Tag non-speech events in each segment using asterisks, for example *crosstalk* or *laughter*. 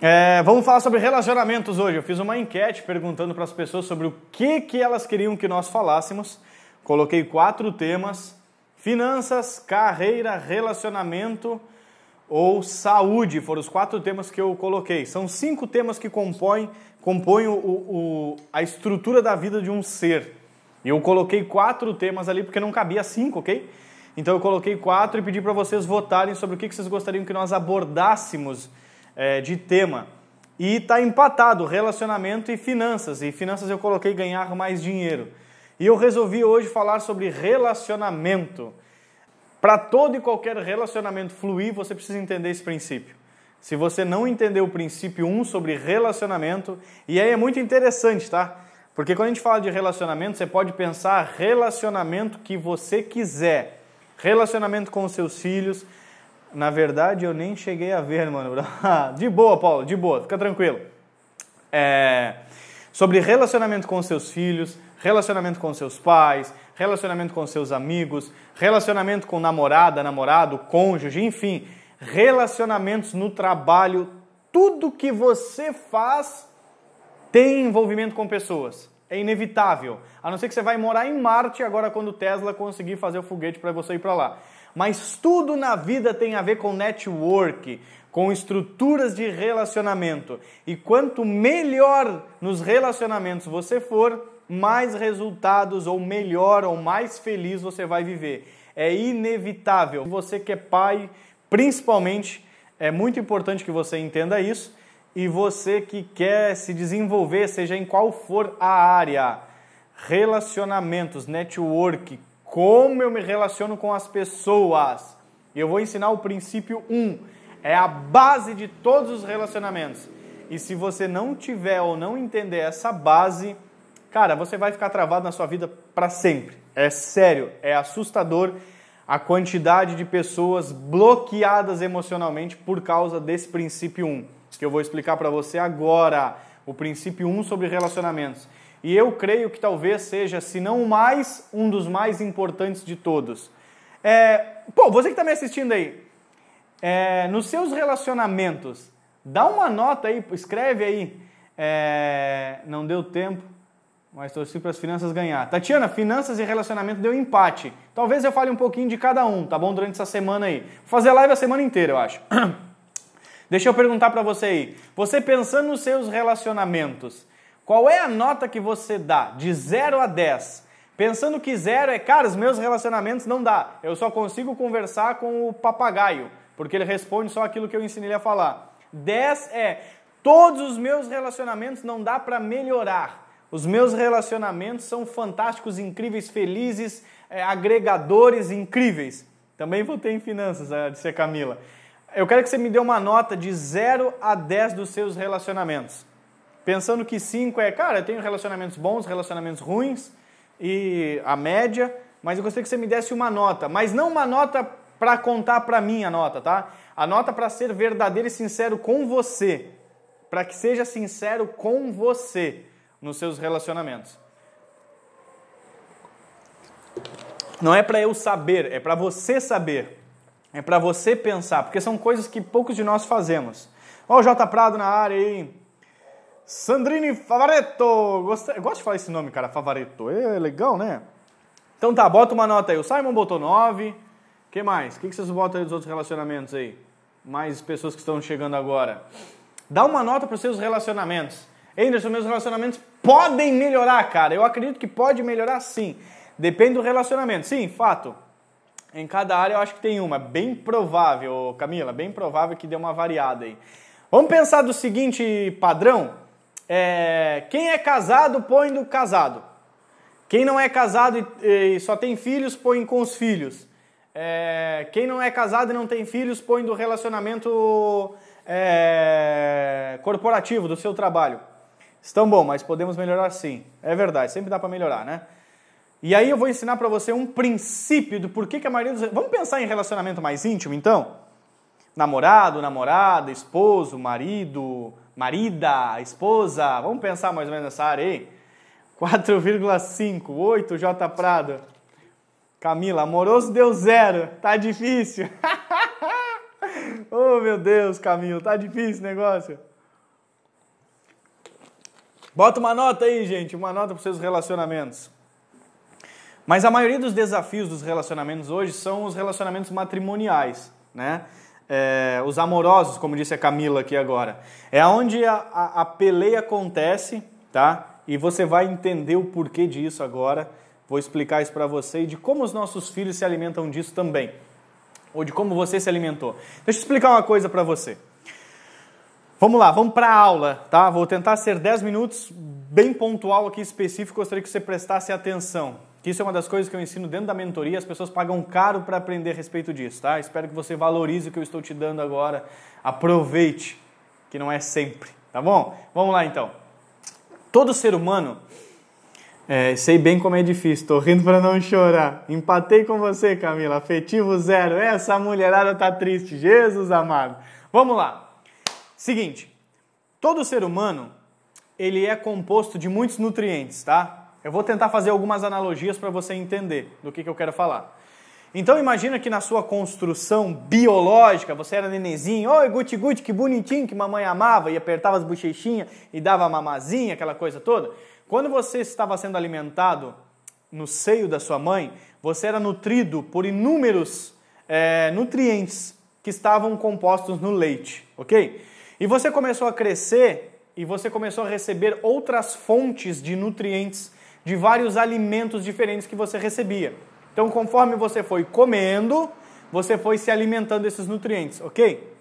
É, vamos falar sobre relacionamentos hoje. Eu fiz uma enquete perguntando para as pessoas sobre o que, que elas queriam que nós falássemos. Coloquei quatro temas: finanças, carreira, relacionamento ou saúde. Foram os quatro temas que eu coloquei. São cinco temas que compõem, compõem o, o, a estrutura da vida de um ser. E eu coloquei quatro temas ali porque não cabia cinco, ok? Então eu coloquei quatro e pedi para vocês votarem sobre o que vocês gostariam que nós abordássemos é, de tema. E está empatado relacionamento e finanças. E finanças eu coloquei ganhar mais dinheiro. E eu resolvi hoje falar sobre relacionamento. Para todo e qualquer relacionamento fluir, você precisa entender esse princípio. Se você não entender o princípio 1 um sobre relacionamento, e aí é muito interessante, tá? Porque quando a gente fala de relacionamento, você pode pensar relacionamento que você quiser. Relacionamento com os seus filhos. Na verdade, eu nem cheguei a ver, mano. *laughs* de boa, Paulo, de boa, fica tranquilo. É... Sobre relacionamento com seus filhos, relacionamento com seus pais, relacionamento com seus amigos, relacionamento com namorada, namorado, cônjuge, enfim, relacionamentos no trabalho, tudo que você faz tem envolvimento com pessoas. É inevitável. A não ser que você vai morar em Marte agora quando o Tesla conseguir fazer o foguete para você ir para lá. Mas tudo na vida tem a ver com network, com estruturas de relacionamento. E quanto melhor nos relacionamentos você for, mais resultados ou melhor ou mais feliz você vai viver. É inevitável. Você que é pai, principalmente, é muito importante que você entenda isso. E você que quer se desenvolver, seja em qual for a área, relacionamentos, network, como eu me relaciono com as pessoas. Eu vou ensinar o princípio 1. Um, é a base de todos os relacionamentos. E se você não tiver ou não entender essa base, cara, você vai ficar travado na sua vida para sempre. É sério, é assustador a quantidade de pessoas bloqueadas emocionalmente por causa desse princípio 1, que eu vou explicar para você agora, o princípio 1 sobre relacionamentos. E eu creio que talvez seja, se não o mais, um dos mais importantes de todos. É, pô, você que está me assistindo aí, é, nos seus relacionamentos, dá uma nota aí, escreve aí, é, não deu tempo, mas torci para as finanças ganhar. Tatiana, finanças e relacionamento deu empate. Talvez eu fale um pouquinho de cada um, tá bom? Durante essa semana aí. Vou fazer live a semana inteira, eu acho. *coughs* Deixa eu perguntar para você aí. Você pensando nos seus relacionamentos, qual é a nota que você dá de 0 a 10? Pensando que zero é, cara, os meus relacionamentos não dá. Eu só consigo conversar com o papagaio, porque ele responde só aquilo que eu ensinei ele a falar. 10 é, todos os meus relacionamentos não dá para melhorar. Os meus relacionamentos são fantásticos, incríveis, felizes, é, agregadores incríveis. Também vou ter em finanças, a de ser Camila. Eu quero que você me dê uma nota de 0 a 10 dos seus relacionamentos. Pensando que 5 é, cara, eu tenho relacionamentos bons, relacionamentos ruins e a média, mas eu gostaria que você me desse uma nota, mas não uma nota para contar para mim a nota, tá? A nota para ser verdadeiro e sincero com você, para que seja sincero com você nos seus relacionamentos. Não é para eu saber, é para você saber. É para você pensar, porque são coisas que poucos de nós fazemos. Ó, o J Prado na área aí. Sandrine Favaretto. Eu gosto de falar esse nome, cara, Favaretto. É legal, né? Então tá, bota uma nota aí. O Simon botou 9. que mais? O que vocês botam aí dos outros relacionamentos aí? Mais pessoas que estão chegando agora. Dá uma nota para os seus relacionamentos. Anderson, meus relacionamentos podem melhorar, cara. Eu acredito que pode melhorar sim. Depende do relacionamento. Sim, fato. Em cada área eu acho que tem uma. Bem provável, Camila, bem provável que dê uma variada aí. Vamos pensar do seguinte padrão. É, quem é casado, põe do casado. Quem não é casado e, e só tem filhos, põe com os filhos. É, quem não é casado e não tem filhos, põe do relacionamento é, corporativo, do seu trabalho. Estão bom, mas podemos melhorar sim. É verdade, sempre dá para melhorar, né? E aí eu vou ensinar para você um princípio do porquê que a maioria dos... Vamos pensar em relacionamento mais íntimo, então? Namorado, namorada, esposo, marido, marida, esposa. Vamos pensar mais ou menos nessa área aí? 4,5, 8, J Prado. Camila, amoroso deu zero. Tá difícil. *laughs* oh, meu Deus, Camila, tá difícil o negócio. Bota uma nota aí, gente, uma nota para seus relacionamentos. Mas a maioria dos desafios dos relacionamentos hoje são os relacionamentos matrimoniais, né? É, os amorosos, como disse a Camila aqui agora. É onde a, a, a peleia acontece, tá? E você vai entender o porquê disso agora. Vou explicar isso para você e de como os nossos filhos se alimentam disso também. Ou de como você se alimentou. Deixa eu explicar uma coisa para você. Vamos lá, vamos para a aula, tá? Vou tentar ser 10 minutos bem pontual aqui específico, gostaria que você prestasse atenção. Isso é uma das coisas que eu ensino dentro da mentoria, as pessoas pagam caro para aprender a respeito disso, tá? Espero que você valorize o que eu estou te dando agora. Aproveite, que não é sempre, tá bom? Vamos lá então. Todo ser humano, é, sei bem como é difícil, tô rindo para não chorar. Empatei com você, Camila, afetivo zero. Essa mulherada tá triste, Jesus amado. Vamos lá. Seguinte, todo ser humano, ele é composto de muitos nutrientes, tá? Eu vou tentar fazer algumas analogias para você entender do que, que eu quero falar. Então imagina que na sua construção biológica, você era nenenzinho, oi guti guti, que bonitinho, que mamãe amava, e apertava as bochechinhas e dava mamazinha, aquela coisa toda. Quando você estava sendo alimentado no seio da sua mãe, você era nutrido por inúmeros é, nutrientes que estavam compostos no leite, ok? E você começou a crescer e você começou a receber outras fontes de nutrientes de vários alimentos diferentes que você recebia. Então, conforme você foi comendo, você foi se alimentando desses nutrientes, ok?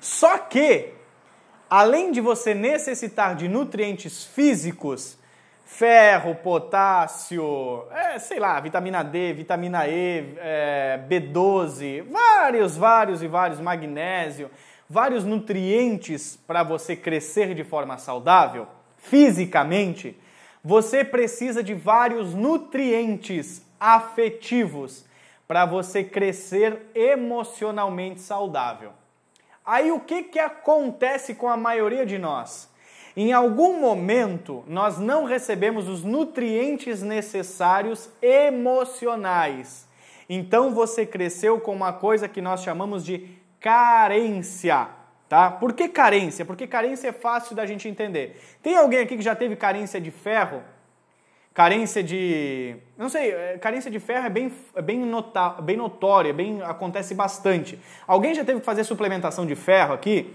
Só que, além de você necessitar de nutrientes físicos, ferro, potássio, é, sei lá, vitamina D, vitamina E, é, B12, vários, vários e vários, magnésio, vários nutrientes para você crescer de forma saudável, fisicamente, você precisa de vários nutrientes afetivos para você crescer emocionalmente saudável. Aí o que, que acontece com a maioria de nós? Em algum momento nós não recebemos os nutrientes necessários emocionais. Então você cresceu com uma coisa que nós chamamos de carência. Tá? Por que carência? Porque carência é fácil da gente entender. Tem alguém aqui que já teve carência de ferro? Carência de. Não sei, é, carência de ferro é bem, é bem, nota, bem notória, bem, acontece bastante. Alguém já teve que fazer suplementação de ferro aqui?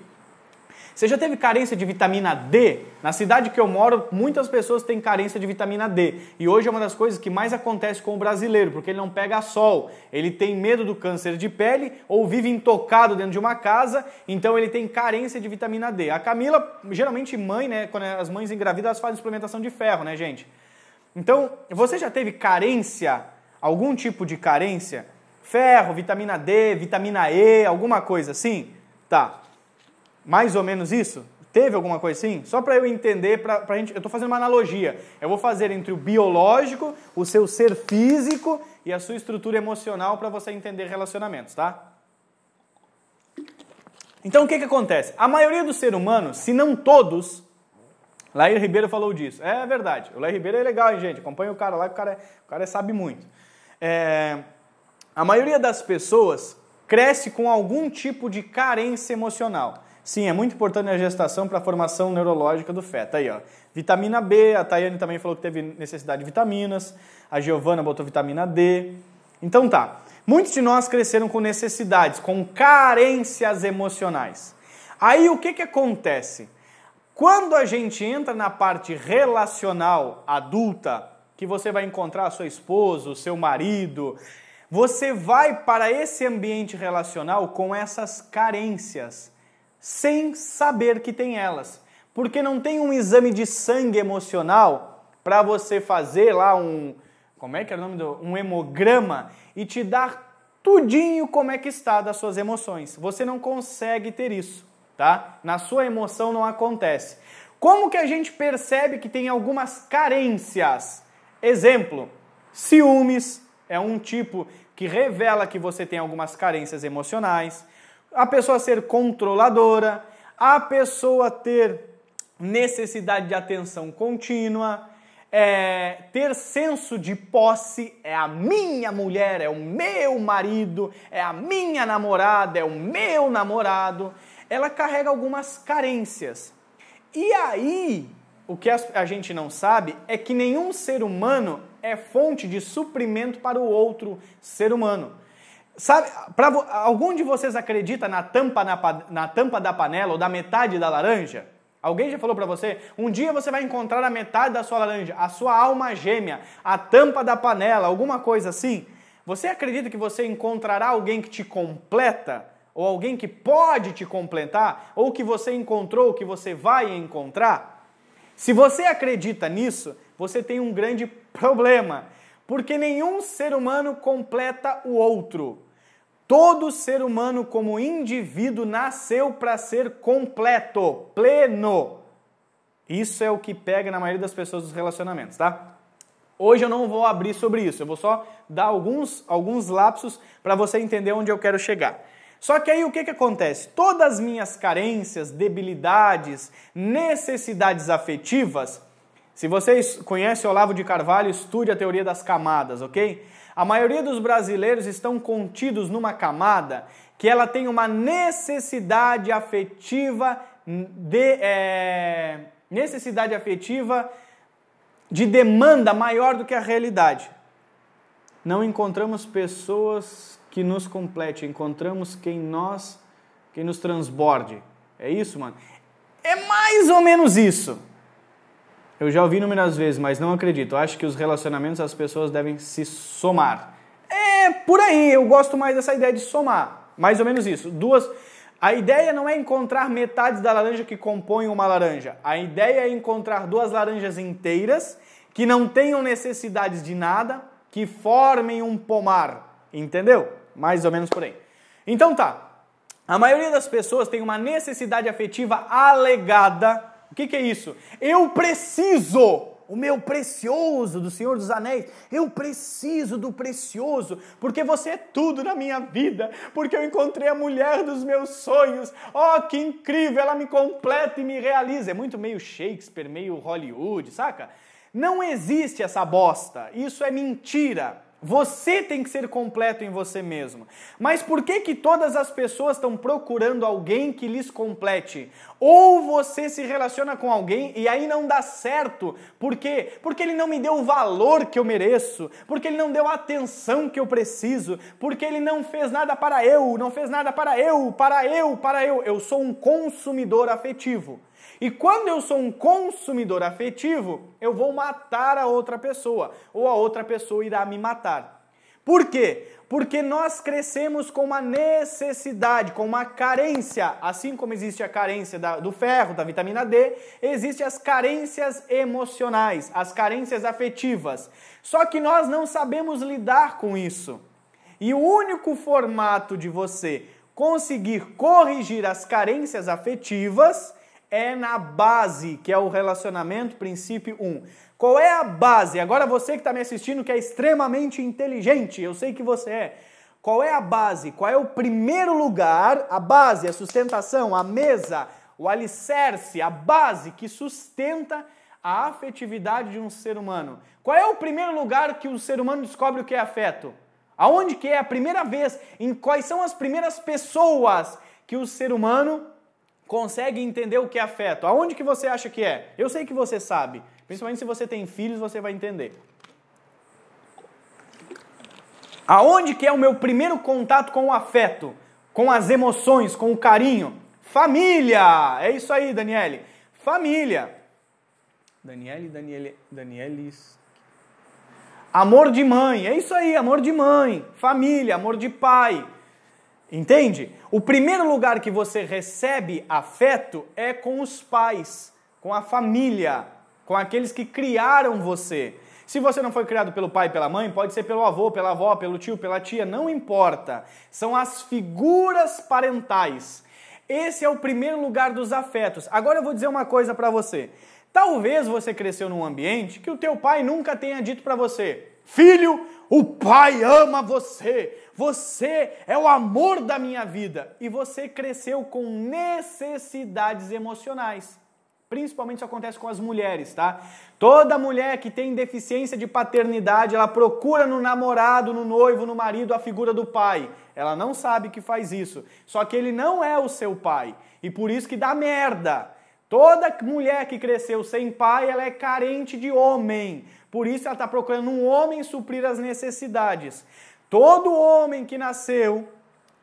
Você já teve carência de vitamina D? Na cidade que eu moro, muitas pessoas têm carência de vitamina D. E hoje é uma das coisas que mais acontece com o brasileiro, porque ele não pega sol. Ele tem medo do câncer de pele ou vive intocado dentro de uma casa, então ele tem carência de vitamina D. A Camila, geralmente mãe, né, quando as mães engravidam, elas fazem suplementação de ferro, né, gente? Então, você já teve carência, algum tipo de carência? Ferro, vitamina D, vitamina E, alguma coisa assim? Tá. Mais ou menos isso? Teve alguma coisa assim? Só para eu entender, pra, pra gente, eu estou fazendo uma analogia. Eu vou fazer entre o biológico, o seu ser físico e a sua estrutura emocional para você entender relacionamentos, tá? Então o que, que acontece? A maioria dos seres humanos, se não todos, Lair Ribeiro falou disso. É verdade. O Lair Ribeiro é legal, hein, gente? Acompanha o cara lá, que o cara, é, o cara sabe muito. É, a maioria das pessoas cresce com algum tipo de carência emocional. Sim, é muito importante a gestação para a formação neurológica do feto. Aí, ó. Vitamina B, a Tayane também falou que teve necessidade de vitaminas, a Giovana botou vitamina D. Então tá. Muitos de nós cresceram com necessidades, com carências emocionais. Aí o que, que acontece? Quando a gente entra na parte relacional adulta, que você vai encontrar a sua esposa, o seu marido, você vai para esse ambiente relacional com essas carências sem saber que tem elas. Porque não tem um exame de sangue emocional para você fazer lá um, como é que é o nome do, um hemograma e te dar tudinho como é que está das suas emoções. Você não consegue ter isso, tá? Na sua emoção não acontece. Como que a gente percebe que tem algumas carências? Exemplo, ciúmes é um tipo que revela que você tem algumas carências emocionais a pessoa ser controladora, a pessoa ter necessidade de atenção contínua, é, ter senso de posse, é a minha mulher, é o meu marido, é a minha namorada, é o meu namorado. Ela carrega algumas carências. E aí, o que a gente não sabe é que nenhum ser humano é fonte de suprimento para o outro ser humano. Sabe, pra, algum de vocês acredita na tampa, na, na tampa da panela ou da metade da laranja? Alguém já falou para você? Um dia você vai encontrar a metade da sua laranja, a sua alma gêmea, a tampa da panela, alguma coisa assim. Você acredita que você encontrará alguém que te completa? Ou alguém que pode te completar? Ou que você encontrou, que você vai encontrar? Se você acredita nisso, você tem um grande problema. Porque nenhum ser humano completa o outro. Todo ser humano, como indivíduo, nasceu para ser completo, pleno. Isso é o que pega na maioria das pessoas dos relacionamentos, tá? Hoje eu não vou abrir sobre isso, eu vou só dar alguns, alguns lapsos para você entender onde eu quero chegar. Só que aí o que, que acontece? Todas as minhas carências, debilidades, necessidades afetivas, se vocês conhecem Olavo de Carvalho, estude a teoria das camadas, ok? A maioria dos brasileiros estão contidos numa camada que ela tem uma necessidade afetiva de é, necessidade afetiva de demanda maior do que a realidade. Não encontramos pessoas que nos complete, encontramos quem nós, quem nos transborde. É isso, mano. É mais ou menos isso. Eu já ouvi inúmeras vezes, mas não acredito. Acho que os relacionamentos as pessoas devem se somar. É por aí, eu gosto mais dessa ideia de somar. Mais ou menos isso. Duas. A ideia não é encontrar metades da laranja que compõem uma laranja. A ideia é encontrar duas laranjas inteiras que não tenham necessidades de nada, que formem um pomar. Entendeu? Mais ou menos por aí. Então tá. A maioria das pessoas tem uma necessidade afetiva alegada que, que é isso? Eu preciso o meu precioso do Senhor dos Anéis. Eu preciso do precioso, porque você é tudo na minha vida, porque eu encontrei a mulher dos meus sonhos. Oh, que incrível! Ela me completa e me realiza. É muito meio Shakespeare, meio Hollywood, saca? Não existe essa bosta. Isso é mentira. Você tem que ser completo em você mesmo. Mas por que que todas as pessoas estão procurando alguém que lhes complete? Ou você se relaciona com alguém e aí não dá certo. Por quê? Porque ele não me deu o valor que eu mereço, porque ele não deu a atenção que eu preciso, porque ele não fez nada para eu, não fez nada para eu, para eu, para eu. Eu sou um consumidor afetivo. E quando eu sou um consumidor afetivo, eu vou matar a outra pessoa, ou a outra pessoa irá me matar. Por quê? Porque nós crescemos com uma necessidade, com uma carência. Assim como existe a carência da, do ferro, da vitamina D, existem as carências emocionais, as carências afetivas. Só que nós não sabemos lidar com isso. E o único formato de você conseguir corrigir as carências afetivas é na base, que é o relacionamento princípio 1. Qual é a base? Agora você que está me assistindo, que é extremamente inteligente, eu sei que você é. Qual é a base? Qual é o primeiro lugar? A base, a sustentação, a mesa, o alicerce, a base que sustenta a afetividade de um ser humano. Qual é o primeiro lugar que o ser humano descobre o que é afeto? Aonde que é a primeira vez? Em quais são as primeiras pessoas que o ser humano consegue entender o que é afeto. Aonde que você acha que é? Eu sei que você sabe. Principalmente se você tem filhos, você vai entender. Aonde que é o meu primeiro contato com o afeto, com as emoções, com o carinho? Família! É isso aí, Daniele. Família. Daniele, Daniele, Danielis. Amor de mãe. É isso aí, amor de mãe. Família, amor de pai. Entende? O primeiro lugar que você recebe afeto é com os pais, com a família, com aqueles que criaram você. Se você não foi criado pelo pai e pela mãe, pode ser pelo avô, pela avó, pelo tio, pela tia, não importa. São as figuras parentais. Esse é o primeiro lugar dos afetos. Agora eu vou dizer uma coisa para você. Talvez você cresceu num ambiente que o teu pai nunca tenha dito para você: "Filho, o pai ama você. Você é o amor da minha vida. E você cresceu com necessidades emocionais. Principalmente isso acontece com as mulheres, tá? Toda mulher que tem deficiência de paternidade, ela procura no namorado, no noivo, no marido a figura do pai. Ela não sabe que faz isso. Só que ele não é o seu pai. E por isso que dá merda. Toda mulher que cresceu sem pai, ela é carente de homem. Por isso ela está procurando um homem suprir as necessidades. Todo homem que nasceu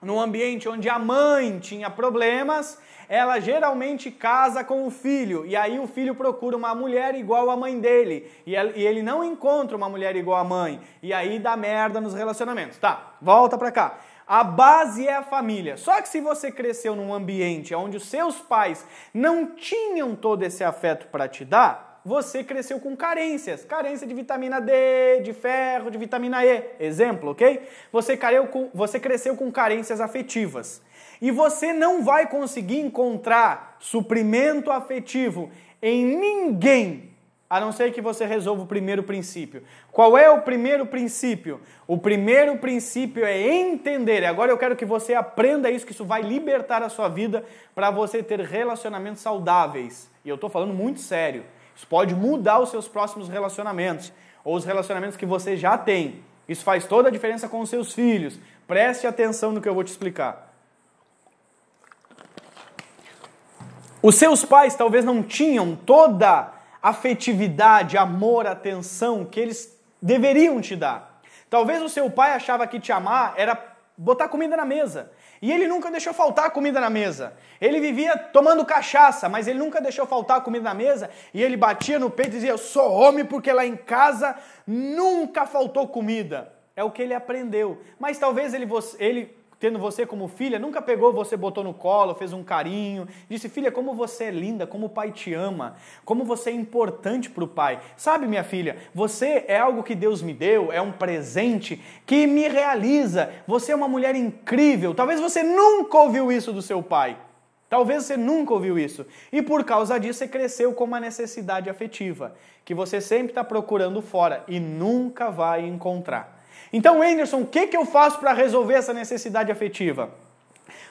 num ambiente onde a mãe tinha problemas, ela geralmente casa com o filho, e aí o filho procura uma mulher igual à mãe dele, e ele não encontra uma mulher igual à mãe, e aí dá merda nos relacionamentos. Tá, volta pra cá. A base é a família. Só que se você cresceu num ambiente onde os seus pais não tinham todo esse afeto para te dar, você cresceu com carências. Carência de vitamina D, de ferro, de vitamina E. Exemplo, ok? Você, com, você cresceu com carências afetivas. E você não vai conseguir encontrar suprimento afetivo em ninguém, a não ser que você resolva o primeiro princípio. Qual é o primeiro princípio? O primeiro princípio é entender. Agora eu quero que você aprenda isso, que isso vai libertar a sua vida para você ter relacionamentos saudáveis. E eu estou falando muito sério. Isso pode mudar os seus próximos relacionamentos ou os relacionamentos que você já tem. Isso faz toda a diferença com os seus filhos. Preste atenção no que eu vou te explicar. Os seus pais talvez não tinham toda a afetividade, amor, atenção que eles deveriam te dar. Talvez o seu pai achava que te amar era botar comida na mesa. E ele nunca deixou faltar comida na mesa. Ele vivia tomando cachaça, mas ele nunca deixou faltar comida na mesa. E ele batia no peito e dizia: Eu sou homem porque lá em casa nunca faltou comida. É o que ele aprendeu. Mas talvez ele, ele tendo você como filha, nunca pegou você, botou no colo, fez um carinho, disse: Filha, como você é linda, como o pai te ama, como você é importante para o pai. Sabe, minha filha, você é algo que Deus me deu, é um presente que me realiza. Você é uma mulher incrível. Talvez você nunca ouviu isso do seu pai. Talvez você nunca ouviu isso. E por causa disso você cresceu com uma necessidade afetiva, que você sempre está procurando fora e nunca vai encontrar. Então, Anderson, o que, que eu faço para resolver essa necessidade afetiva?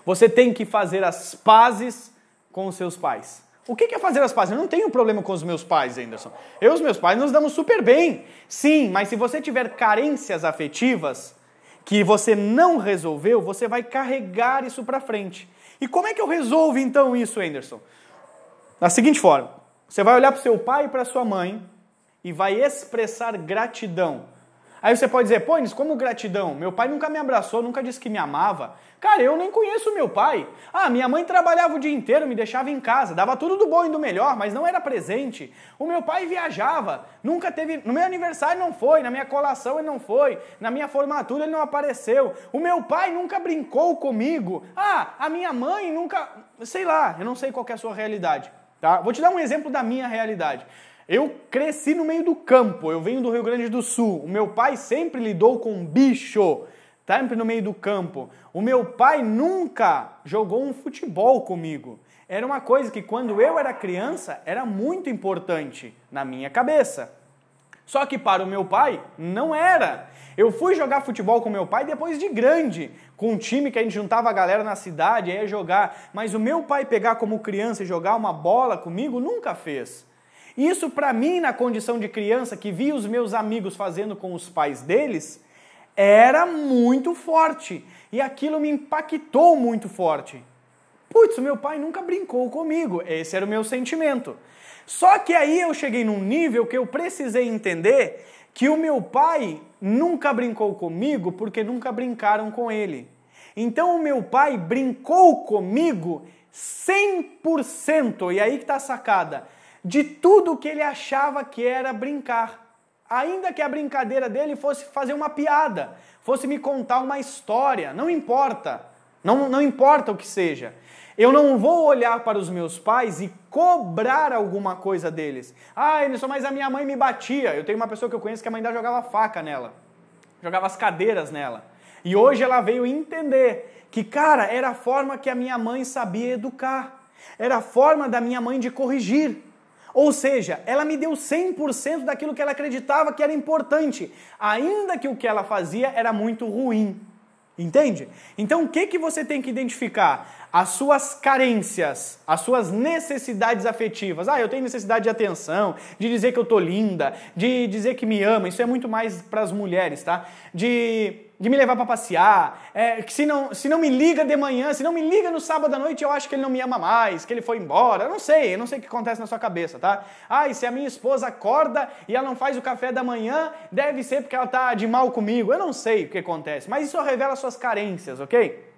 Você tem que fazer as pazes com os seus pais. O que é fazer as pazes? Eu não tenho problema com os meus pais, Anderson. Eu e os meus pais nos damos super bem. Sim, mas se você tiver carências afetivas que você não resolveu, você vai carregar isso para frente. E como é que eu resolvo então isso, Anderson? Da seguinte forma: você vai olhar para o seu pai e para sua mãe e vai expressar gratidão Aí você pode dizer, pô, como gratidão? Meu pai nunca me abraçou, nunca disse que me amava. Cara, eu nem conheço meu pai. Ah, minha mãe trabalhava o dia inteiro, me deixava em casa, dava tudo do bom e do melhor, mas não era presente. O meu pai viajava, nunca teve. No meu aniversário não foi, na minha colação ele não foi, na minha formatura ele não apareceu. O meu pai nunca brincou comigo. Ah, a minha mãe nunca. Sei lá, eu não sei qual é a sua realidade. Tá? Vou te dar um exemplo da minha realidade. Eu cresci no meio do campo, eu venho do Rio Grande do Sul. O meu pai sempre lidou com bicho, sempre no meio do campo. O meu pai nunca jogou um futebol comigo. Era uma coisa que quando eu era criança era muito importante na minha cabeça. Só que para o meu pai não era. Eu fui jogar futebol com meu pai depois de grande, com um time que a gente juntava a galera na cidade, ia jogar. Mas o meu pai pegar como criança e jogar uma bola comigo nunca fez. Isso para mim, na condição de criança que via os meus amigos fazendo com os pais deles, era muito forte. E aquilo me impactou muito forte. Putz, meu pai nunca brincou comigo. Esse era o meu sentimento. Só que aí eu cheguei num nível que eu precisei entender que o meu pai nunca brincou comigo porque nunca brincaram com ele. Então o meu pai brincou comigo 100%. E aí que tá a sacada de tudo que ele achava que era brincar. Ainda que a brincadeira dele fosse fazer uma piada, fosse me contar uma história, não importa. Não, não importa o que seja. Eu não vou olhar para os meus pais e cobrar alguma coisa deles. Ah, Emerson, mas a minha mãe me batia. Eu tenho uma pessoa que eu conheço que a mãe dela jogava faca nela, jogava as cadeiras nela. E hoje ela veio entender que, cara, era a forma que a minha mãe sabia educar, era a forma da minha mãe de corrigir. Ou seja, ela me deu 100% daquilo que ela acreditava que era importante, ainda que o que ela fazia era muito ruim. Entende? Então o que, que você tem que identificar? As suas carências, as suas necessidades afetivas. Ah, eu tenho necessidade de atenção, de dizer que eu tô linda, de dizer que me ama. Isso é muito mais para as mulheres, tá? De de me levar para passear, é, que se não, se não me liga de manhã, se não me liga no sábado à noite, eu acho que ele não me ama mais, que ele foi embora. Eu não sei, eu não sei o que acontece na sua cabeça, tá? Ah, e se a minha esposa acorda e ela não faz o café da manhã, deve ser porque ela tá de mal comigo. Eu não sei o que acontece, mas isso revela suas carências, ok?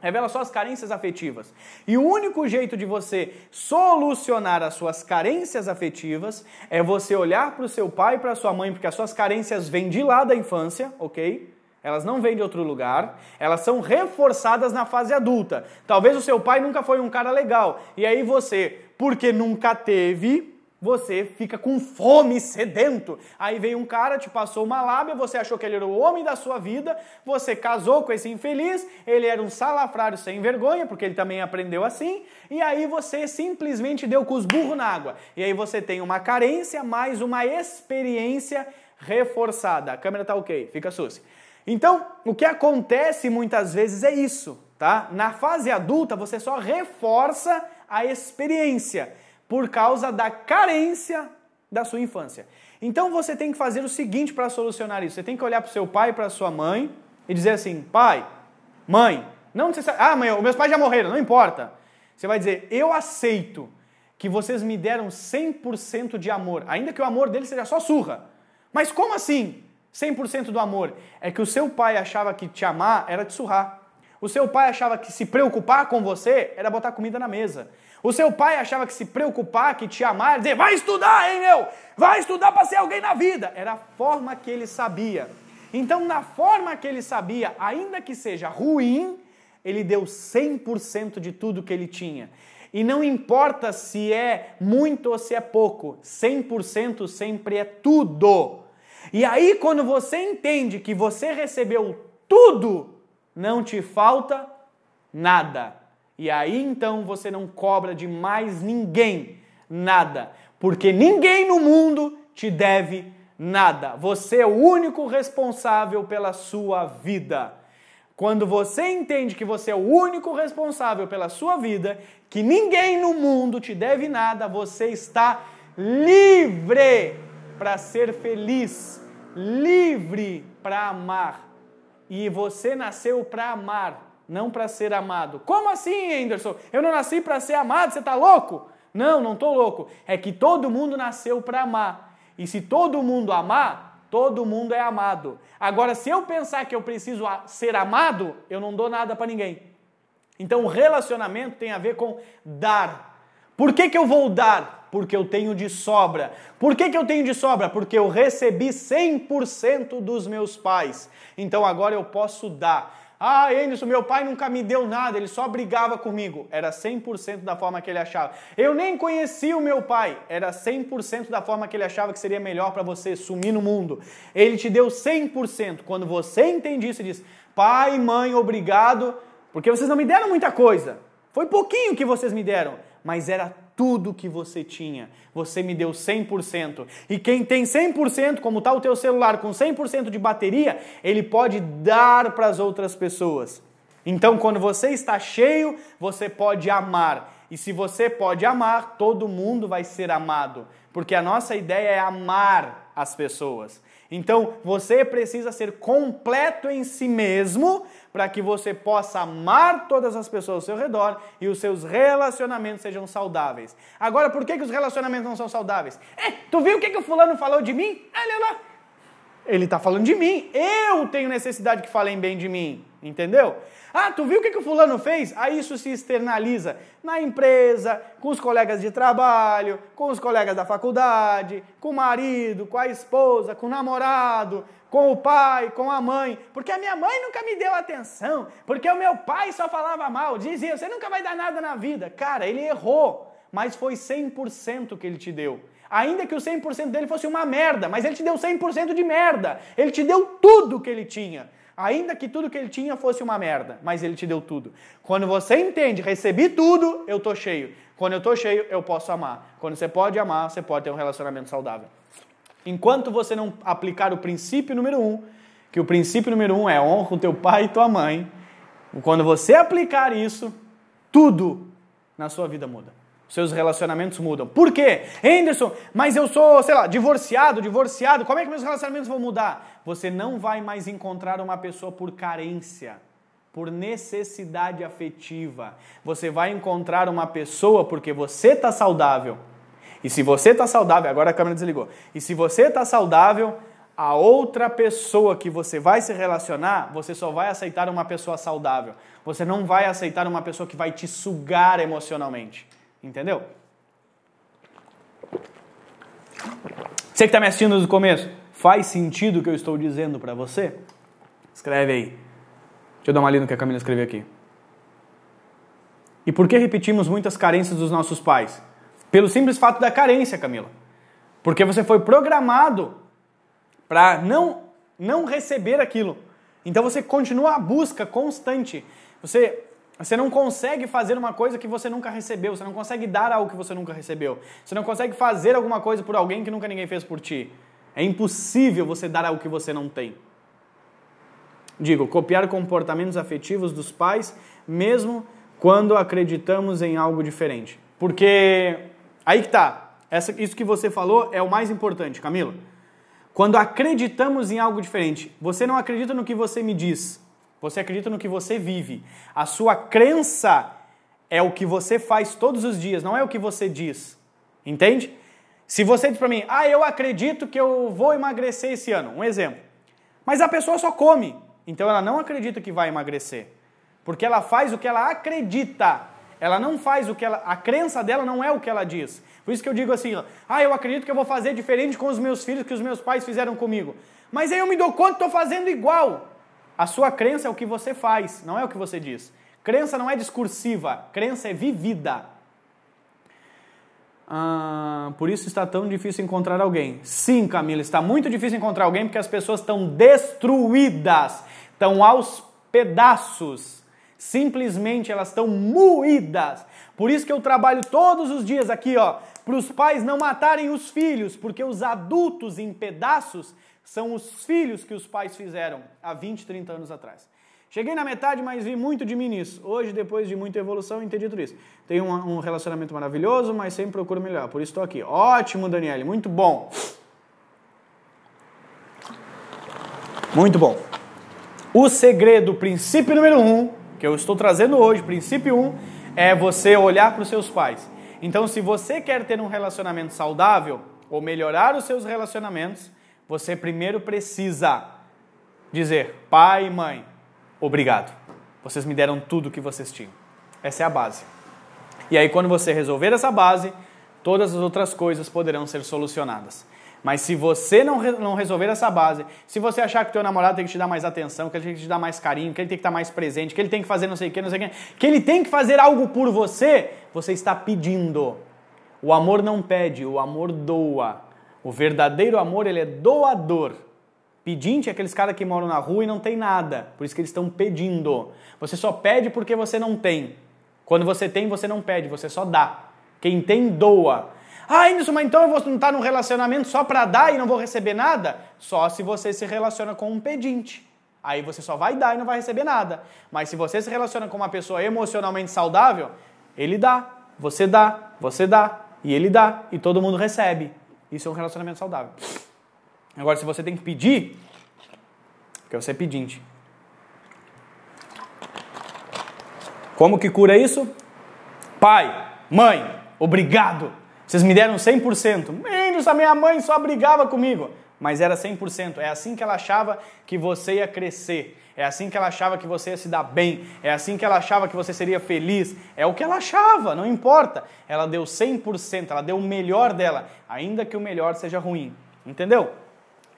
Revela suas carências afetivas. E o único jeito de você solucionar as suas carências afetivas é você olhar para o seu pai e para sua mãe, porque as suas carências vêm de lá da infância, ok? Elas não vêm de outro lugar, elas são reforçadas na fase adulta. Talvez o seu pai nunca foi um cara legal, e aí você, porque nunca teve, você fica com fome, sedento. Aí veio um cara, te passou uma lábia, você achou que ele era o homem da sua vida, você casou com esse infeliz, ele era um salafrário sem vergonha, porque ele também aprendeu assim, e aí você simplesmente deu com os burros na água. E aí você tem uma carência mais uma experiência reforçada. A câmera tá ok, fica sussa. Então, o que acontece muitas vezes é isso, tá? Na fase adulta, você só reforça a experiência por causa da carência da sua infância. Então você tem que fazer o seguinte para solucionar isso. Você tem que olhar para o seu pai para sua mãe e dizer assim: pai, mãe, não necessariamente. Ah, mãe, meus pais já morreram, não importa. Você vai dizer: eu aceito que vocês me deram 100% de amor, ainda que o amor deles seja só surra. Mas como assim 100% do amor? É que o seu pai achava que te amar era te surrar. O seu pai achava que se preocupar com você era botar comida na mesa. O seu pai achava que se preocupar, que te amar, dizer, vai estudar, hein, meu? Vai estudar para ser alguém na vida. Era a forma que ele sabia. Então, na forma que ele sabia, ainda que seja ruim, ele deu 100% de tudo que ele tinha. E não importa se é muito ou se é pouco, 100% sempre é tudo. E aí, quando você entende que você recebeu tudo, não te falta nada. E aí então você não cobra de mais ninguém nada, porque ninguém no mundo te deve nada. Você é o único responsável pela sua vida. Quando você entende que você é o único responsável pela sua vida, que ninguém no mundo te deve nada, você está livre para ser feliz, livre para amar. E você nasceu para amar não para ser amado. Como assim, Anderson? Eu não nasci para ser amado, você está louco? Não, não estou louco. É que todo mundo nasceu para amar. E se todo mundo amar, todo mundo é amado. Agora, se eu pensar que eu preciso ser amado, eu não dou nada para ninguém. Então, o relacionamento tem a ver com dar. Por que, que eu vou dar? Porque eu tenho de sobra. Por que, que eu tenho de sobra? Porque eu recebi 100% dos meus pais. Então agora eu posso dar. Ah, Anderson, meu pai nunca me deu nada, ele só brigava comigo. Era 100% da forma que ele achava. Eu nem conhecia o meu pai. Era 100% da forma que ele achava que seria melhor para você sumir no mundo. Ele te deu 100%. Quando você entende isso e diz, pai, mãe, obrigado, porque vocês não me deram muita coisa. Foi pouquinho que vocês me deram, mas era tudo que você tinha. Você me deu 100%. E quem tem 100%, como está o teu celular com 100% de bateria, ele pode dar para as outras pessoas. Então, quando você está cheio, você pode amar. E se você pode amar, todo mundo vai ser amado. Porque a nossa ideia é amar as pessoas. Então, você precisa ser completo em si mesmo para que você possa amar todas as pessoas ao seu redor e os seus relacionamentos sejam saudáveis. Agora, por que, que os relacionamentos não são saudáveis? É, tu viu o que, que o fulano falou de mim? Olha lá. Ele está falando de mim. Eu tenho necessidade que falem bem de mim. Entendeu? Ah, tu viu o que, que o fulano fez? Aí isso se externaliza na empresa, com os colegas de trabalho, com os colegas da faculdade, com o marido, com a esposa, com o namorado, com o pai, com a mãe. Porque a minha mãe nunca me deu atenção, porque o meu pai só falava mal, dizia: você nunca vai dar nada na vida. Cara, ele errou, mas foi 100% que ele te deu. Ainda que o 100% dele fosse uma merda, mas ele te deu 100% de merda. Ele te deu tudo que ele tinha. Ainda que tudo que ele tinha fosse uma merda, mas ele te deu tudo. Quando você entende, recebi tudo, eu tô cheio. Quando eu tô cheio, eu posso amar. Quando você pode amar, você pode ter um relacionamento saudável. Enquanto você não aplicar o princípio número um, que o princípio número um é honra o teu pai e tua mãe, quando você aplicar isso, tudo na sua vida muda. seus relacionamentos mudam. Por quê? Anderson, mas eu sou, sei lá, divorciado, divorciado, como é que meus relacionamentos vão mudar? Você não vai mais encontrar uma pessoa por carência, por necessidade afetiva. Você vai encontrar uma pessoa porque você está saudável. E se você está saudável, agora a câmera desligou. E se você está saudável, a outra pessoa que você vai se relacionar, você só vai aceitar uma pessoa saudável. Você não vai aceitar uma pessoa que vai te sugar emocionalmente. Entendeu? Você que está me assistindo desde o começo, faz sentido o que eu estou dizendo para você? Escreve aí. Deixa eu dar uma lida no que a Camila escreveu aqui. E por que repetimos muitas carências dos nossos pais? Pelo simples fato da carência, Camila. Porque você foi programado para não, não receber aquilo. Então você continua a busca constante. Você você não consegue fazer uma coisa que você nunca recebeu, você não consegue dar algo que você nunca recebeu. Você não consegue fazer alguma coisa por alguém que nunca ninguém fez por ti. É impossível você dar algo que você não tem. Digo, copiar comportamentos afetivos dos pais, mesmo quando acreditamos em algo diferente. Porque aí que tá. Essa, isso que você falou é o mais importante, Camila. Quando acreditamos em algo diferente, você não acredita no que você me diz, você acredita no que você vive. A sua crença é o que você faz todos os dias, não é o que você diz. Entende? Se você diz para mim, ah, eu acredito que eu vou emagrecer esse ano, um exemplo. Mas a pessoa só come, então ela não acredita que vai emagrecer. Porque ela faz o que ela acredita. Ela não faz o que ela. A crença dela não é o que ela diz. Por isso que eu digo assim: ah, eu acredito que eu vou fazer diferente com os meus filhos que os meus pais fizeram comigo. Mas aí eu me dou conta que estou fazendo igual. A sua crença é o que você faz, não é o que você diz. Crença não é discursiva, crença é vivida. Ah, por isso está tão difícil encontrar alguém. Sim, Camila, está muito difícil encontrar alguém porque as pessoas estão destruídas, estão aos pedaços. Simplesmente elas estão moídas. Por isso que eu trabalho todos os dias aqui, ó, para os pais não matarem os filhos, porque os adultos em pedaços são os filhos que os pais fizeram há 20, 30 anos atrás. Cheguei na metade, mas vi muito de mim nisso. Hoje, depois de muita evolução, entendi tudo isso. Tenho um, relacionamento maravilhoso, mas sempre procuro melhor. Por isso estou aqui. Ótimo, Daniele. Muito bom. Muito bom. O segredo, princípio número um, que eu estou trazendo hoje, princípio um, é você olhar para os seus pais. Então, se você quer ter um relacionamento saudável ou melhorar os seus relacionamentos, você primeiro precisa dizer: pai e mãe, obrigado. Vocês me deram tudo que vocês tinham. Essa é a base. E aí, quando você resolver essa base, todas as outras coisas poderão ser solucionadas. Mas se você não, não resolver essa base, se você achar que o teu namorado tem que te dar mais atenção, que ele tem que te dar mais carinho, que ele tem que estar mais presente, que ele tem que fazer não sei o que, não sei o que, que ele tem que fazer algo por você, você está pedindo. O amor não pede, o amor doa. O verdadeiro amor, ele é doador. Pedinte é aqueles caras que moram na rua e não tem nada, por isso que eles estão pedindo. Você só pede porque você não tem. Quando você tem, você não pede, você só dá. Quem tem, doa. Ah, Anderson, mas então eu vou estar num relacionamento só para dar e não vou receber nada? Só se você se relaciona com um pedinte. Aí você só vai dar e não vai receber nada. Mas se você se relaciona com uma pessoa emocionalmente saudável, ele dá, você dá, você dá, e ele dá, e todo mundo recebe. Isso é um relacionamento saudável. Agora, se você tem que pedir, porque você é pedinte. Como que cura isso? Pai, mãe, obrigado. Vocês me deram 100%. Menos a minha mãe só brigava comigo. Mas era 100%. É assim que ela achava que você ia crescer. É assim que ela achava que você ia se dar bem. É assim que ela achava que você seria feliz. É o que ela achava, não importa. Ela deu 100%, ela deu o melhor dela, ainda que o melhor seja ruim. Entendeu?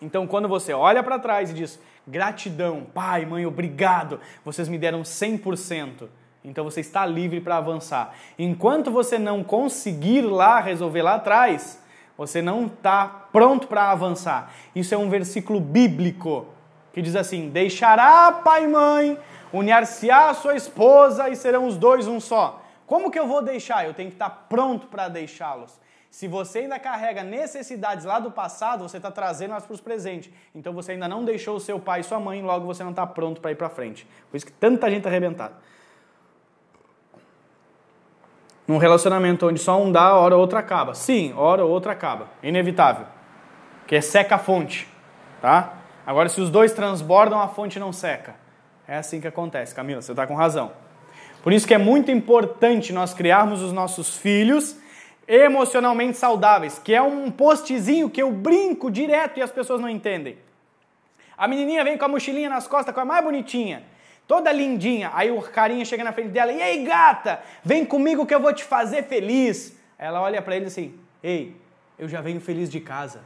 Então, quando você olha para trás e diz: gratidão, pai, mãe, obrigado, vocês me deram 100%. Então você está livre para avançar. Enquanto você não conseguir lá resolver lá atrás, você não está pronto para avançar. Isso é um versículo bíblico que diz assim: Deixará pai e mãe, unir-se-á sua esposa e serão os dois um só. Como que eu vou deixar? Eu tenho que estar pronto para deixá-los. Se você ainda carrega necessidades lá do passado, você está trazendo elas para os presentes. Então você ainda não deixou o seu pai e sua mãe, logo você não está pronto para ir para frente. Por isso que tanta gente está arrebentada. Num relacionamento onde só um dá, hora outra acaba. Sim, hora outra acaba. Inevitável. Porque seca a fonte, tá? Agora, se os dois transbordam, a fonte não seca. É assim que acontece, Camila, você está com razão. Por isso que é muito importante nós criarmos os nossos filhos emocionalmente saudáveis, que é um postzinho que eu brinco direto e as pessoas não entendem. A menininha vem com a mochilinha nas costas, com a mais bonitinha, toda lindinha. Aí o carinha chega na frente dela, e aí gata, vem comigo que eu vou te fazer feliz. Ela olha para ele assim, ei, eu já venho feliz de casa.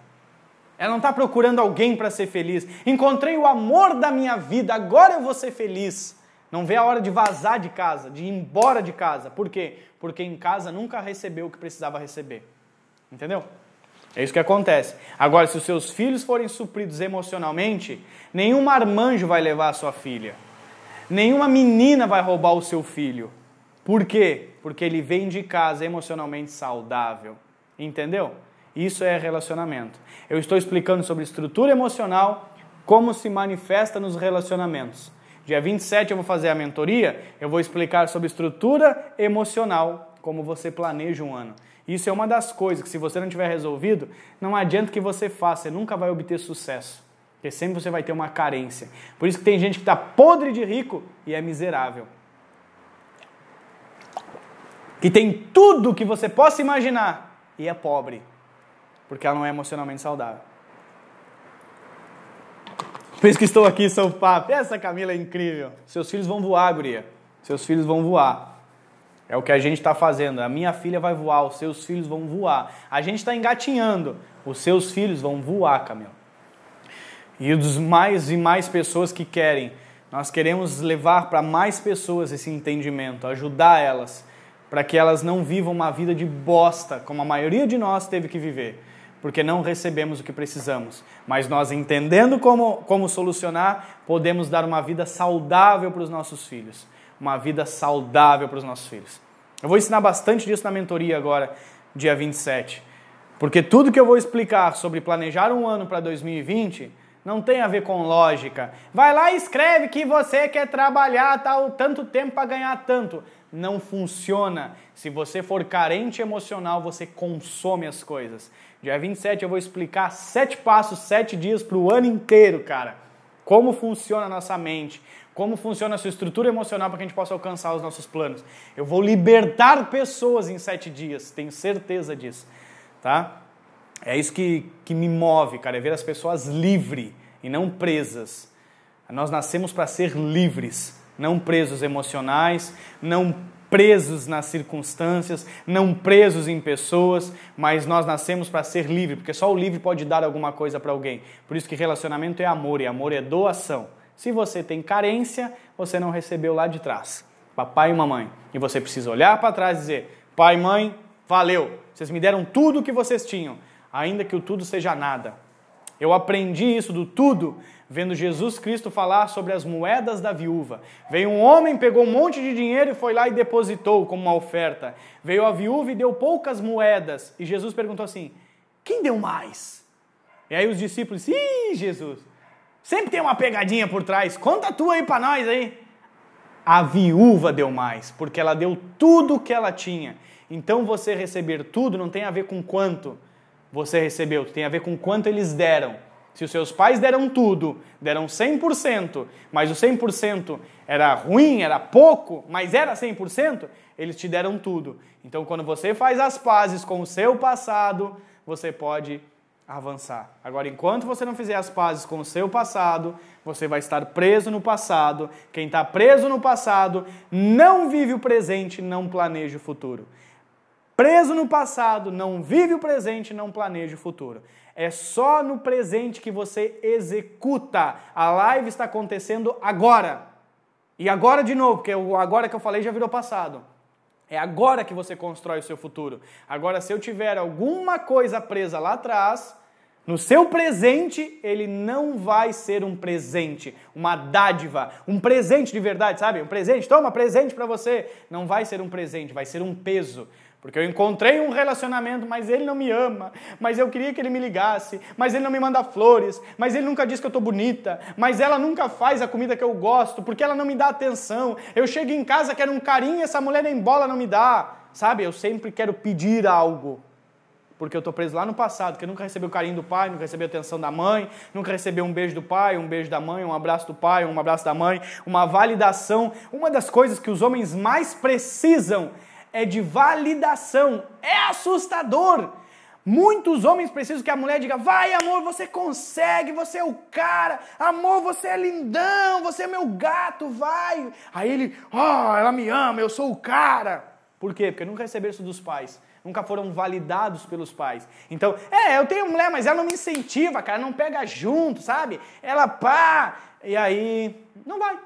Ela não está procurando alguém para ser feliz. Encontrei o amor da minha vida, agora eu vou ser feliz. Não vê a hora de vazar de casa, de ir embora de casa. Por quê? Porque em casa nunca recebeu o que precisava receber. Entendeu? É isso que acontece. Agora, se os seus filhos forem supridos emocionalmente, nenhum marmanjo vai levar a sua filha. Nenhuma menina vai roubar o seu filho. Por quê? Porque ele vem de casa emocionalmente saudável. Entendeu? Isso é relacionamento. Eu estou explicando sobre estrutura emocional, como se manifesta nos relacionamentos. Dia 27 eu vou fazer a mentoria, eu vou explicar sobre estrutura emocional, como você planeja um ano. Isso é uma das coisas que, se você não tiver resolvido, não adianta que você faça, você nunca vai obter sucesso. Porque sempre você vai ter uma carência. Por isso que tem gente que está podre de rico e é miserável. Que tem tudo que você possa imaginar e é pobre. Porque ela não é emocionalmente saudável. Por isso que estou aqui, São Papo. Essa Camila é incrível. Seus filhos vão voar, guria. Seus filhos vão voar. É o que a gente está fazendo. A minha filha vai voar, os seus filhos vão voar. A gente está engatinhando. Os seus filhos vão voar, Camila. E dos mais e mais pessoas que querem. Nós queremos levar para mais pessoas esse entendimento, ajudar elas, para que elas não vivam uma vida de bosta, como a maioria de nós teve que viver porque não recebemos o que precisamos. Mas nós, entendendo como, como solucionar, podemos dar uma vida saudável para os nossos filhos. Uma vida saudável para os nossos filhos. Eu vou ensinar bastante disso na mentoria agora, dia 27. Porque tudo que eu vou explicar sobre planejar um ano para 2020 não tem a ver com lógica. Vai lá e escreve que você quer trabalhar tal tanto tempo para ganhar tanto. Não funciona. Se você for carente emocional, você consome as coisas. Dia 27 eu vou explicar sete passos, sete dias para o ano inteiro, cara. Como funciona a nossa mente, como funciona a sua estrutura emocional para que a gente possa alcançar os nossos planos. Eu vou libertar pessoas em sete dias, tenho certeza disso, tá? É isso que, que me move, cara, é ver as pessoas livres e não presas. Nós nascemos para ser livres, não presos emocionais, não presos nas circunstâncias, não presos em pessoas, mas nós nascemos para ser livre, porque só o livre pode dar alguma coisa para alguém. Por isso que relacionamento é amor e amor é doação. Se você tem carência, você não recebeu lá de trás, papai e mamãe, e você precisa olhar para trás e dizer: pai, mãe, valeu, vocês me deram tudo o que vocês tinham, ainda que o tudo seja nada. Eu aprendi isso do tudo vendo Jesus Cristo falar sobre as moedas da viúva. Veio um homem, pegou um monte de dinheiro e foi lá e depositou como uma oferta. Veio a viúva e deu poucas moedas. E Jesus perguntou assim: quem deu mais? E aí os discípulos, ih, Jesus, sempre tem uma pegadinha por trás, conta tu aí para nós aí. A viúva deu mais, porque ela deu tudo o que ela tinha. Então você receber tudo não tem a ver com quanto você recebeu, tem a ver com quanto eles deram. Se os seus pais deram tudo, deram 100%, mas o 100% era ruim, era pouco, mas era 100%, eles te deram tudo. Então, quando você faz as pazes com o seu passado, você pode avançar. Agora, enquanto você não fizer as pazes com o seu passado, você vai estar preso no passado. Quem está preso no passado não vive o presente, não planeja o futuro. Preso no passado, não vive o presente, não planeja o futuro. É só no presente que você executa. A live está acontecendo agora. E agora de novo, porque o agora que eu falei já virou passado. É agora que você constrói o seu futuro. Agora, se eu tiver alguma coisa presa lá atrás, no seu presente, ele não vai ser um presente, uma dádiva, um presente de verdade, sabe? Um presente, toma presente para você. Não vai ser um presente, vai ser um peso. Porque eu encontrei um relacionamento, mas ele não me ama, mas eu queria que ele me ligasse, mas ele não me manda flores, mas ele nunca diz que eu tô bonita, mas ela nunca faz a comida que eu gosto, porque ela não me dá atenção. Eu chego em casa, quero um carinho, essa mulher nem bola não me dá. sabe? Eu sempre quero pedir algo. Porque eu estou preso lá no passado, que eu nunca recebi o carinho do pai, nunca recebi a atenção da mãe, nunca recebi um beijo do pai, um beijo da mãe, um abraço do pai, um abraço da mãe, uma validação. Uma das coisas que os homens mais precisam é de validação. É assustador. Muitos homens precisam que a mulher diga: vai, amor, você consegue, você é o cara, amor, você é lindão, você é meu gato, vai. Aí ele, ó, oh, ela me ama, eu sou o cara. Por quê? Porque nunca receberam isso dos pais, nunca foram validados pelos pais. Então, é, eu tenho mulher, mas ela não me incentiva, cara, não pega junto, sabe? Ela pá, e aí não vai,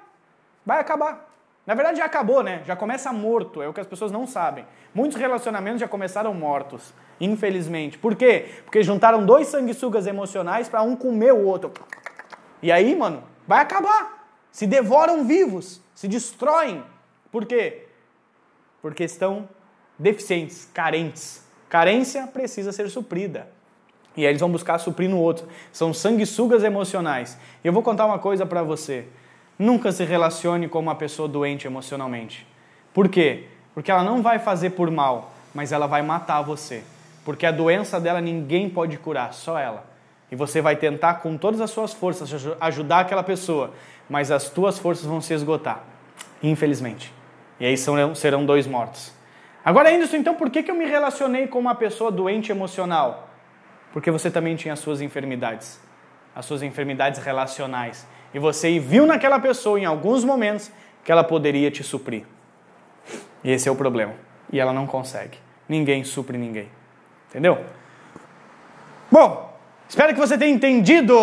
vai acabar. Na verdade já acabou, né? Já começa morto, é o que as pessoas não sabem. Muitos relacionamentos já começaram mortos, infelizmente. Por quê? Porque juntaram dois sanguessugas emocionais para um comer o outro. E aí, mano, vai acabar. Se devoram vivos, se destroem. Por quê? Porque estão deficientes, carentes. Carência precisa ser suprida. E aí eles vão buscar suprir no outro. São sanguessugas emocionais. E eu vou contar uma coisa para você. Nunca se relacione com uma pessoa doente emocionalmente. Por quê? Porque ela não vai fazer por mal, mas ela vai matar você. Porque a doença dela ninguém pode curar, só ela. E você vai tentar com todas as suas forças ajudar aquela pessoa, mas as tuas forças vão se esgotar, infelizmente. E aí serão dois mortos. Agora, Anderson, então por que eu me relacionei com uma pessoa doente emocional? Porque você também tinha as suas enfermidades, as suas enfermidades relacionais. E você viu naquela pessoa, em alguns momentos, que ela poderia te suprir. E esse é o problema. E ela não consegue. Ninguém supre ninguém. Entendeu? Bom, espero que você tenha entendido.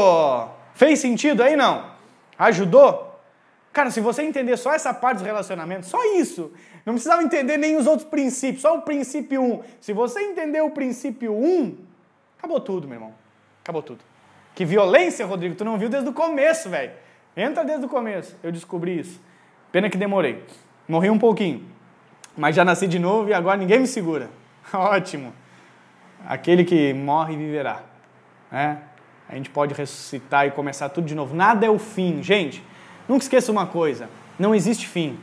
Fez sentido aí não? Ajudou? Cara, se você entender só essa parte dos relacionamentos, só isso, não precisava entender nem os outros princípios, só o princípio 1. Se você entender o princípio 1, acabou tudo, meu irmão. Acabou tudo. Que violência, Rodrigo, tu não viu desde o começo, velho. Entra desde o começo. Eu descobri isso. Pena que demorei. Morri um pouquinho. Mas já nasci de novo e agora ninguém me segura. *laughs* Ótimo. Aquele que morre viverá. Né? A gente pode ressuscitar e começar tudo de novo. Nada é o fim. Gente, nunca esqueça uma coisa: não existe fim.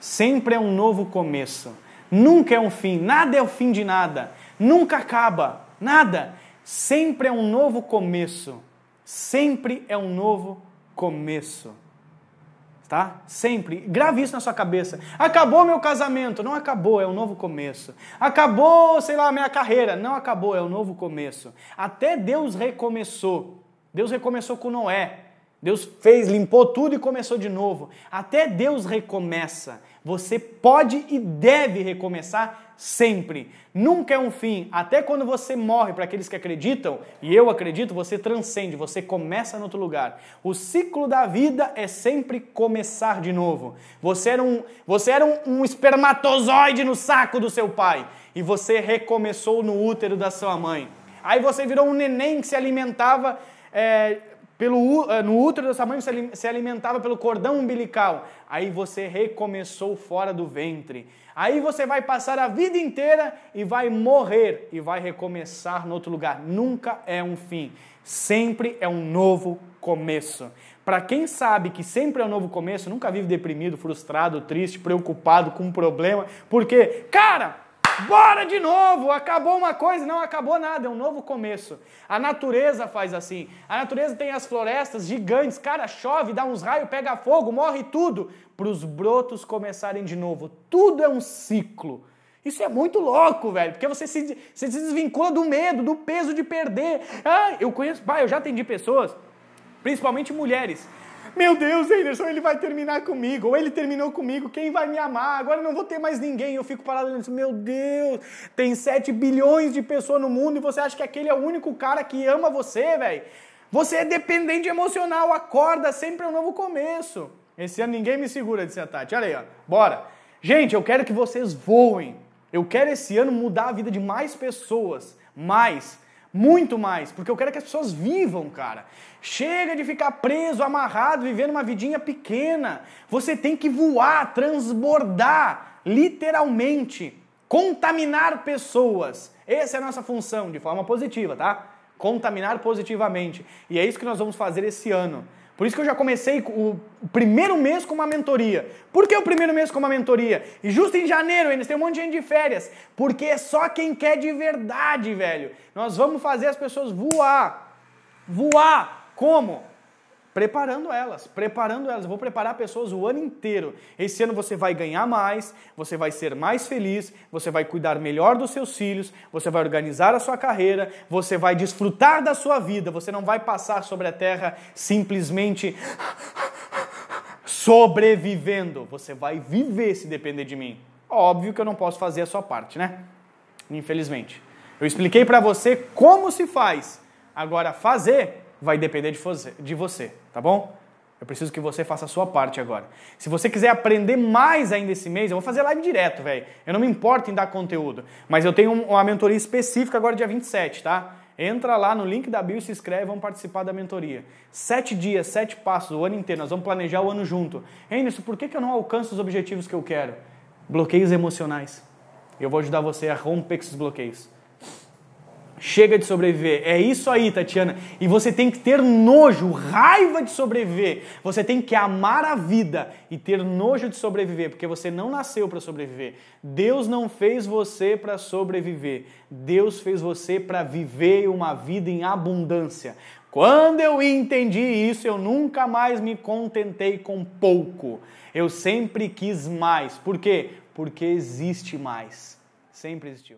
Sempre é um novo começo. Nunca é um fim. Nada é o fim de nada. Nunca acaba. Nada. Sempre é um novo começo. Sempre é um novo começo. Tá? Sempre. Grave isso na sua cabeça. Acabou meu casamento. Não acabou, é um novo começo. Acabou, sei lá, minha carreira. Não acabou, é um novo começo. Até Deus recomeçou. Deus recomeçou com Noé. Deus fez, limpou tudo e começou de novo. Até Deus recomeça. Você pode e deve recomeçar sempre. Nunca é um fim. Até quando você morre, para aqueles que acreditam, e eu acredito, você transcende, você começa em outro lugar. O ciclo da vida é sempre começar de novo. Você era um, você era um, um espermatozoide no saco do seu pai e você recomeçou no útero da sua mãe. Aí você virou um neném que se alimentava. É, pelo, eh, no útero da sua mãe você se alimentava pelo cordão umbilical. Aí você recomeçou fora do ventre. Aí você vai passar a vida inteira e vai morrer e vai recomeçar no outro lugar. Nunca é um fim, sempre é um novo começo. Para quem sabe que sempre é um novo começo, nunca vive deprimido, frustrado, triste, preocupado com um problema, porque, cara, Bora de novo! Acabou uma coisa, não acabou nada, é um novo começo. A natureza faz assim. A natureza tem as florestas gigantes, cara, chove, dá uns raios, pega fogo, morre tudo, para os brotos começarem de novo. Tudo é um ciclo. Isso é muito louco, velho, porque você se, você se desvincula do medo, do peso de perder. Ah, eu conheço, pai, eu já atendi pessoas, principalmente mulheres, meu Deus, Anderson, ele vai terminar comigo, ou ele terminou comigo, quem vai me amar? Agora não vou ter mais ninguém. Eu fico parado e meu Deus, tem 7 bilhões de pessoas no mundo e você acha que aquele é o único cara que ama você, velho? Você é dependente emocional, acorda, sempre é um novo começo. Esse ano ninguém me segura, disse a Tati. Olha aí, ó. Bora. Gente, eu quero que vocês voem. Eu quero esse ano mudar a vida de mais pessoas. Mais. Muito mais, porque eu quero que as pessoas vivam, cara. Chega de ficar preso, amarrado, vivendo uma vidinha pequena. Você tem que voar, transbordar, literalmente, contaminar pessoas. Essa é a nossa função, de forma positiva, tá? Contaminar positivamente. E é isso que nós vamos fazer esse ano. Por isso que eu já comecei o primeiro mês com uma mentoria. Por que o primeiro mês com uma mentoria? E justo em janeiro ainda tem um monte de gente de férias. Porque é só quem quer de verdade, velho. Nós vamos fazer as pessoas voar. Voar. Como? Preparando elas, preparando elas. Eu vou preparar pessoas o ano inteiro. Esse ano você vai ganhar mais, você vai ser mais feliz, você vai cuidar melhor dos seus filhos, você vai organizar a sua carreira, você vai desfrutar da sua vida, você não vai passar sobre a terra simplesmente sobrevivendo. Você vai viver se depender de mim. Óbvio que eu não posso fazer a sua parte, né? Infelizmente. Eu expliquei para você como se faz. Agora fazer vai depender de você, tá bom? Eu preciso que você faça a sua parte agora. Se você quiser aprender mais ainda esse mês, eu vou fazer live direto, velho. Eu não me importo em dar conteúdo, mas eu tenho uma mentoria específica agora dia 27, tá? Entra lá no link da bio se inscreve, vamos participar da mentoria. Sete dias, sete passos, o ano inteiro, nós vamos planejar o ano junto. Henderson, por que, que eu não alcanço os objetivos que eu quero? Bloqueios emocionais. Eu vou ajudar você a romper esses bloqueios. Chega de sobreviver. É isso aí, Tatiana. E você tem que ter nojo, raiva de sobreviver. Você tem que amar a vida e ter nojo de sobreviver, porque você não nasceu para sobreviver. Deus não fez você para sobreviver. Deus fez você para viver uma vida em abundância. Quando eu entendi isso, eu nunca mais me contentei com pouco. Eu sempre quis mais. Por quê? Porque existe mais. Sempre existiu.